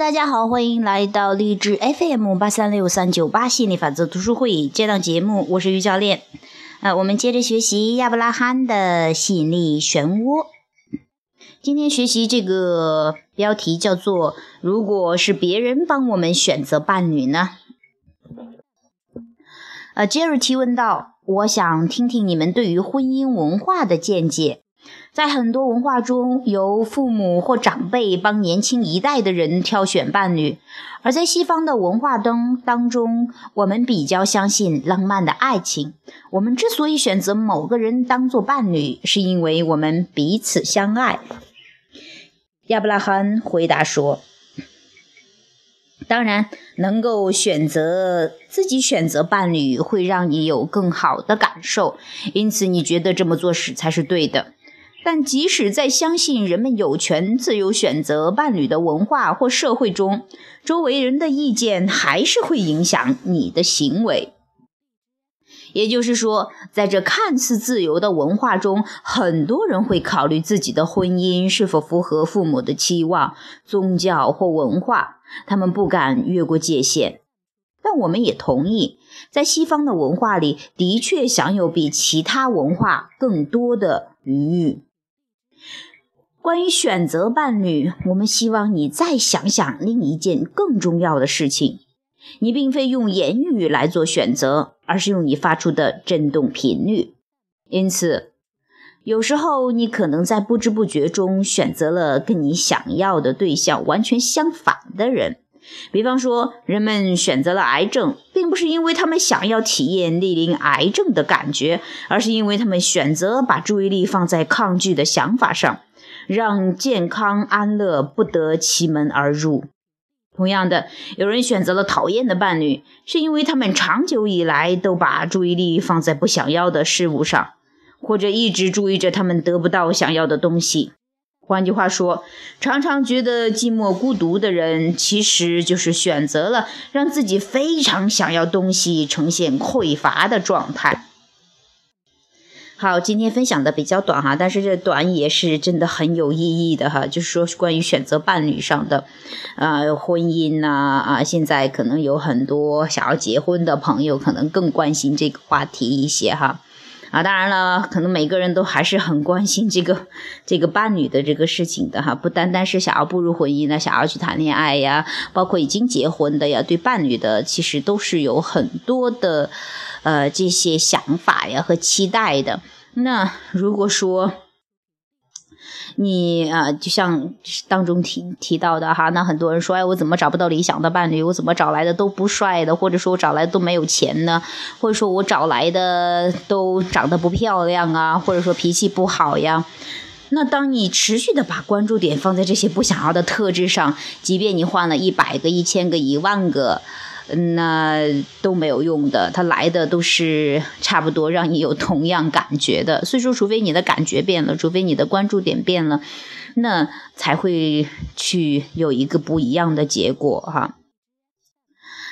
大家好，欢迎来到励志 FM 八三六三九八心理法则读书会这档节目，我是于教练。呃，我们接着学习亚伯拉罕的吸引力漩涡。今天学习这个标题叫做“如果是别人帮我们选择伴侣呢？”呃，杰瑞提问道：“我想听听你们对于婚姻文化的见解。”在很多文化中，由父母或长辈帮年轻一代的人挑选伴侣；而在西方的文化中当中，我们比较相信浪漫的爱情。我们之所以选择某个人当做伴侣，是因为我们彼此相爱。亚伯拉罕回答说：“当然，能够选择自己选择伴侣，会让你有更好的感受，因此你觉得这么做是才是对的。”但即使在相信人们有权自由选择伴侣的文化或社会中，周围人的意见还是会影响你的行为。也就是说，在这看似自由的文化中，很多人会考虑自己的婚姻是否符合父母的期望、宗教或文化，他们不敢越过界限。但我们也同意，在西方的文化里，的确享有比其他文化更多的余裕。关于选择伴侣，我们希望你再想想另一件更重要的事情：你并非用言语来做选择，而是用你发出的振动频率。因此，有时候你可能在不知不觉中选择了跟你想要的对象完全相反的人。比方说，人们选择了癌症，并不是因为他们想要体验历临癌症的感觉，而是因为他们选择把注意力放在抗拒的想法上。让健康安乐不得其门而入。同样的，有人选择了讨厌的伴侣，是因为他们长久以来都把注意力放在不想要的事物上，或者一直注意着他们得不到想要的东西。换句话说，常常觉得寂寞孤独的人，其实就是选择了让自己非常想要东西呈现匮乏的状态。好，今天分享的比较短哈，但是这短也是真的很有意义的哈，就是说关于选择伴侣上的，呃，婚姻呐啊，现在可能有很多想要结婚的朋友，可能更关心这个话题一些哈，啊，当然了，可能每个人都还是很关心这个这个伴侣的这个事情的哈，不单单是想要步入婚姻呢，想要去谈恋爱呀，包括已经结婚的呀，对伴侣的其实都是有很多的。呃，这些想法呀和期待的，那如果说你啊，就像当中提提到的哈，那很多人说，哎，我怎么找不到理想的伴侣？我怎么找来的都不帅的，或者说我找来的都没有钱呢？或者说我找来的都长得不漂亮啊，或者说脾气不好呀？那当你持续的把关注点放在这些不想要的特质上，即便你换了一百个、一千个、一万个。那都没有用的，它来的都是差不多让你有同样感觉的。所以说，除非你的感觉变了，除非你的关注点变了，那才会去有一个不一样的结果哈。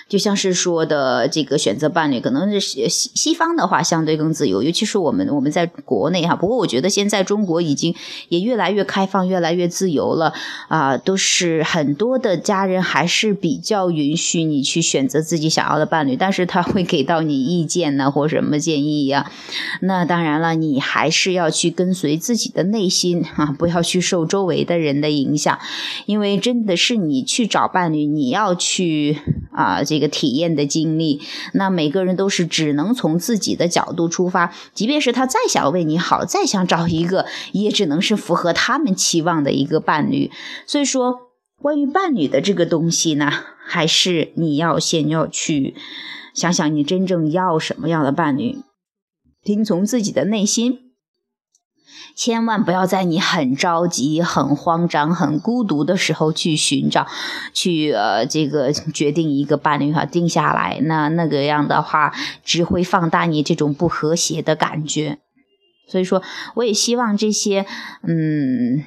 就像是说的这个选择伴侣，可能是西西方的话相对更自由，尤其是我们我们在国内哈。不过我觉得现在中国已经也越来越开放，越来越自由了啊，都是很多的家人还是比较允许你去选择自己想要的伴侣，但是他会给到你意见呢或什么建议呀。那当然了，你还是要去跟随自己的内心啊，不要去受周围的人的影响，因为真的是你去找伴侣，你要去啊这。个体验的经历，那每个人都是只能从自己的角度出发，即便是他再想为你好，再想找一个，也只能是符合他们期望的一个伴侣。所以说，关于伴侣的这个东西呢，还是你要先要去想想你真正要什么样的伴侣，听从自己的内心。千万不要在你很着急、很慌张、很孤独的时候去寻找，去呃这个决定一个伴侣哈，定下来，那那个样的话只会放大你这种不和谐的感觉。所以说，我也希望这些嗯。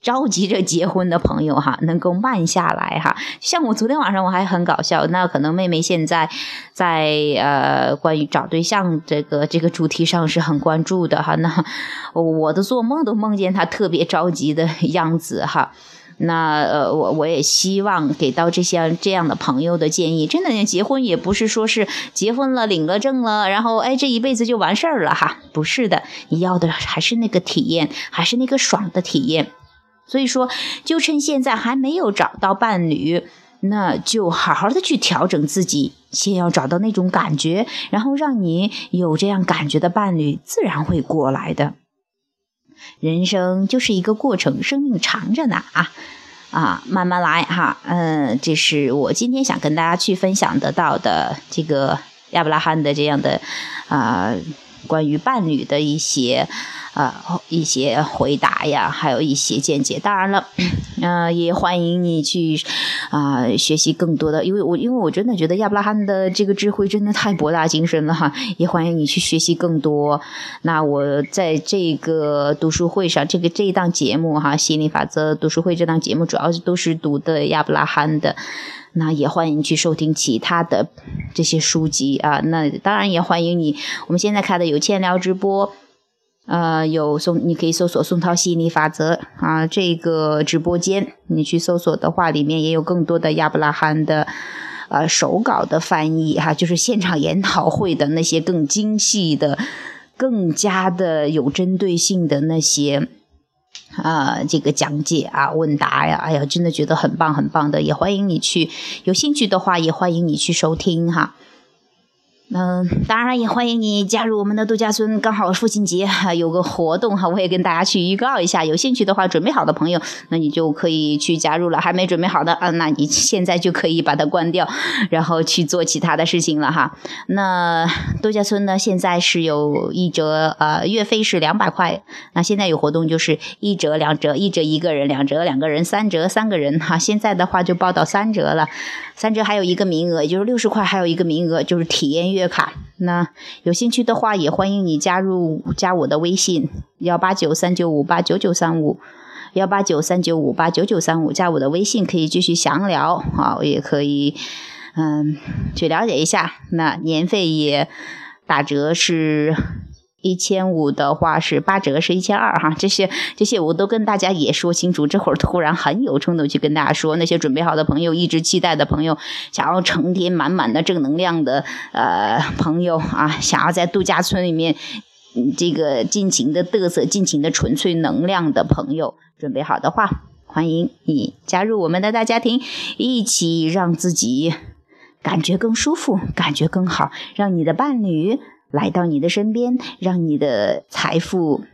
着急着结婚的朋友哈，能够慢下来哈。像我昨天晚上我还很搞笑，那可能妹妹现在在呃关于找对象这个这个主题上是很关注的哈。那我的做梦都梦见她特别着急的样子哈。那呃，我我也希望给到这些这样的朋友的建议，真的，结婚也不是说是结婚了领了证了，然后哎这一辈子就完事儿了哈，不是的，你要的还是那个体验，还是那个爽的体验。所以说，就趁现在还没有找到伴侣，那就好好的去调整自己，先要找到那种感觉，然后让你有这样感觉的伴侣，自然会过来的。人生就是一个过程，生命长着呢啊啊，慢慢来哈。嗯，这是我今天想跟大家去分享得到的这个亚伯拉罕的这样的啊，关于伴侣的一些。啊，一些回答呀，还有一些见解。当然了，嗯，也欢迎你去啊学习更多的，因为我因为我真的觉得亚伯拉罕的这个智慧真的太博大精深了哈。也欢迎你去学习更多。那我在这个读书会上，这个这一档节目哈，心理法则读书会这档节目主要都是读的亚伯拉罕的。那也欢迎去收听其他的这些书籍啊。那当然也欢迎你，我们现在开的有千聊直播。呃，有宋，你可以搜索宋涛吸引力法则啊，这个直播间你去搜索的话，里面也有更多的亚伯拉罕的呃手稿的翻译哈，就是现场研讨会的那些更精细的、更加的有针对性的那些啊这个讲解啊问答呀，哎呀，真的觉得很棒很棒的，也欢迎你去有兴趣的话，也欢迎你去收听哈。嗯，当然也欢迎你加入我们的度假村。刚好父亲节哈有个活动哈，我也跟大家去预告一下。有兴趣的话，准备好的朋友，那你就可以去加入了。还没准备好的啊，那你现在就可以把它关掉，然后去做其他的事情了哈。那度假村呢，现在是有一折，呃，月费是两百块。那现在有活动就是一折、两折，一折一个人，两折两个人，三折三个人哈。现在的话就报到三折了，三折还有一个名额，也就是六十块还有一个名额，就是体验。月月卡，那有兴趣的话也欢迎你加入加我的微信幺八九三九五八九九三五幺八九三九五八九九三五加我的微信可以继续详聊啊，也可以嗯去了解一下，那年费也打折是。一千五的话是八折，是一千二哈。这些这些我都跟大家也说清楚。这会儿突然很有冲动去跟大家说，那些准备好的朋友，一直期待的朋友，想要成天满满的正能量的呃朋友啊，想要在度假村里面这个尽情的嘚瑟、尽情的纯粹能量的朋友，准备好的话，欢迎你加入我们的大家庭，一起让自己感觉更舒服，感觉更好，让你的伴侣。来到你的身边让你的财富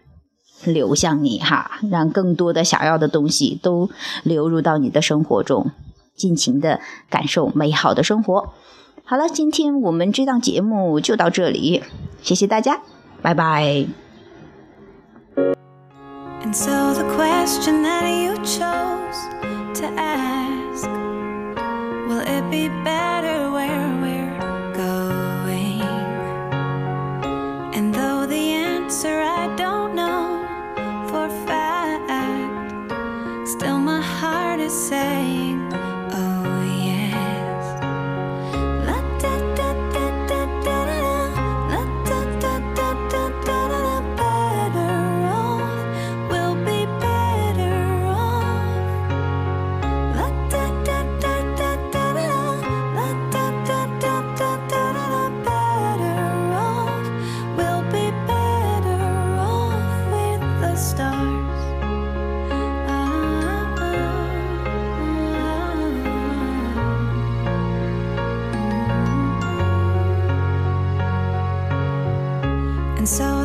流向你哈让更多的想要的东西都流入到你的生活中尽情的感受美好的生活。好了今天我们这档节目就到这里谢谢大家拜拜。And so the question that you chose to ask will it be better saying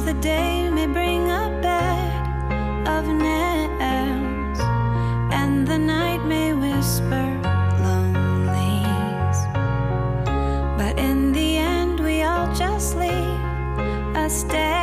the day may bring a bed of nails, and the night may whisper lonelies. But in the end, we all just leave a step.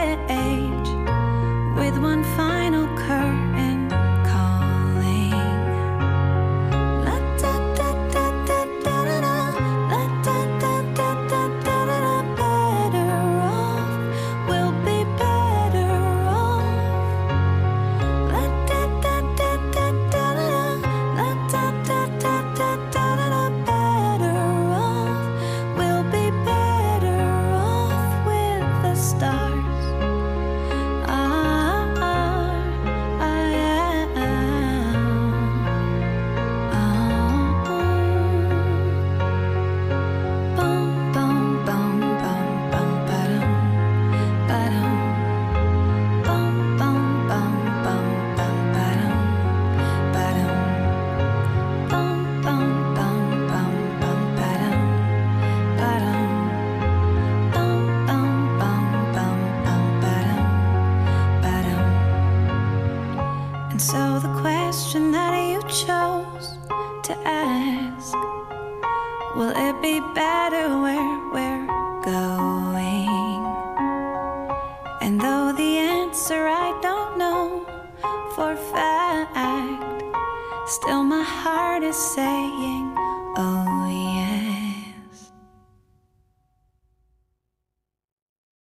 Will it be better where, where?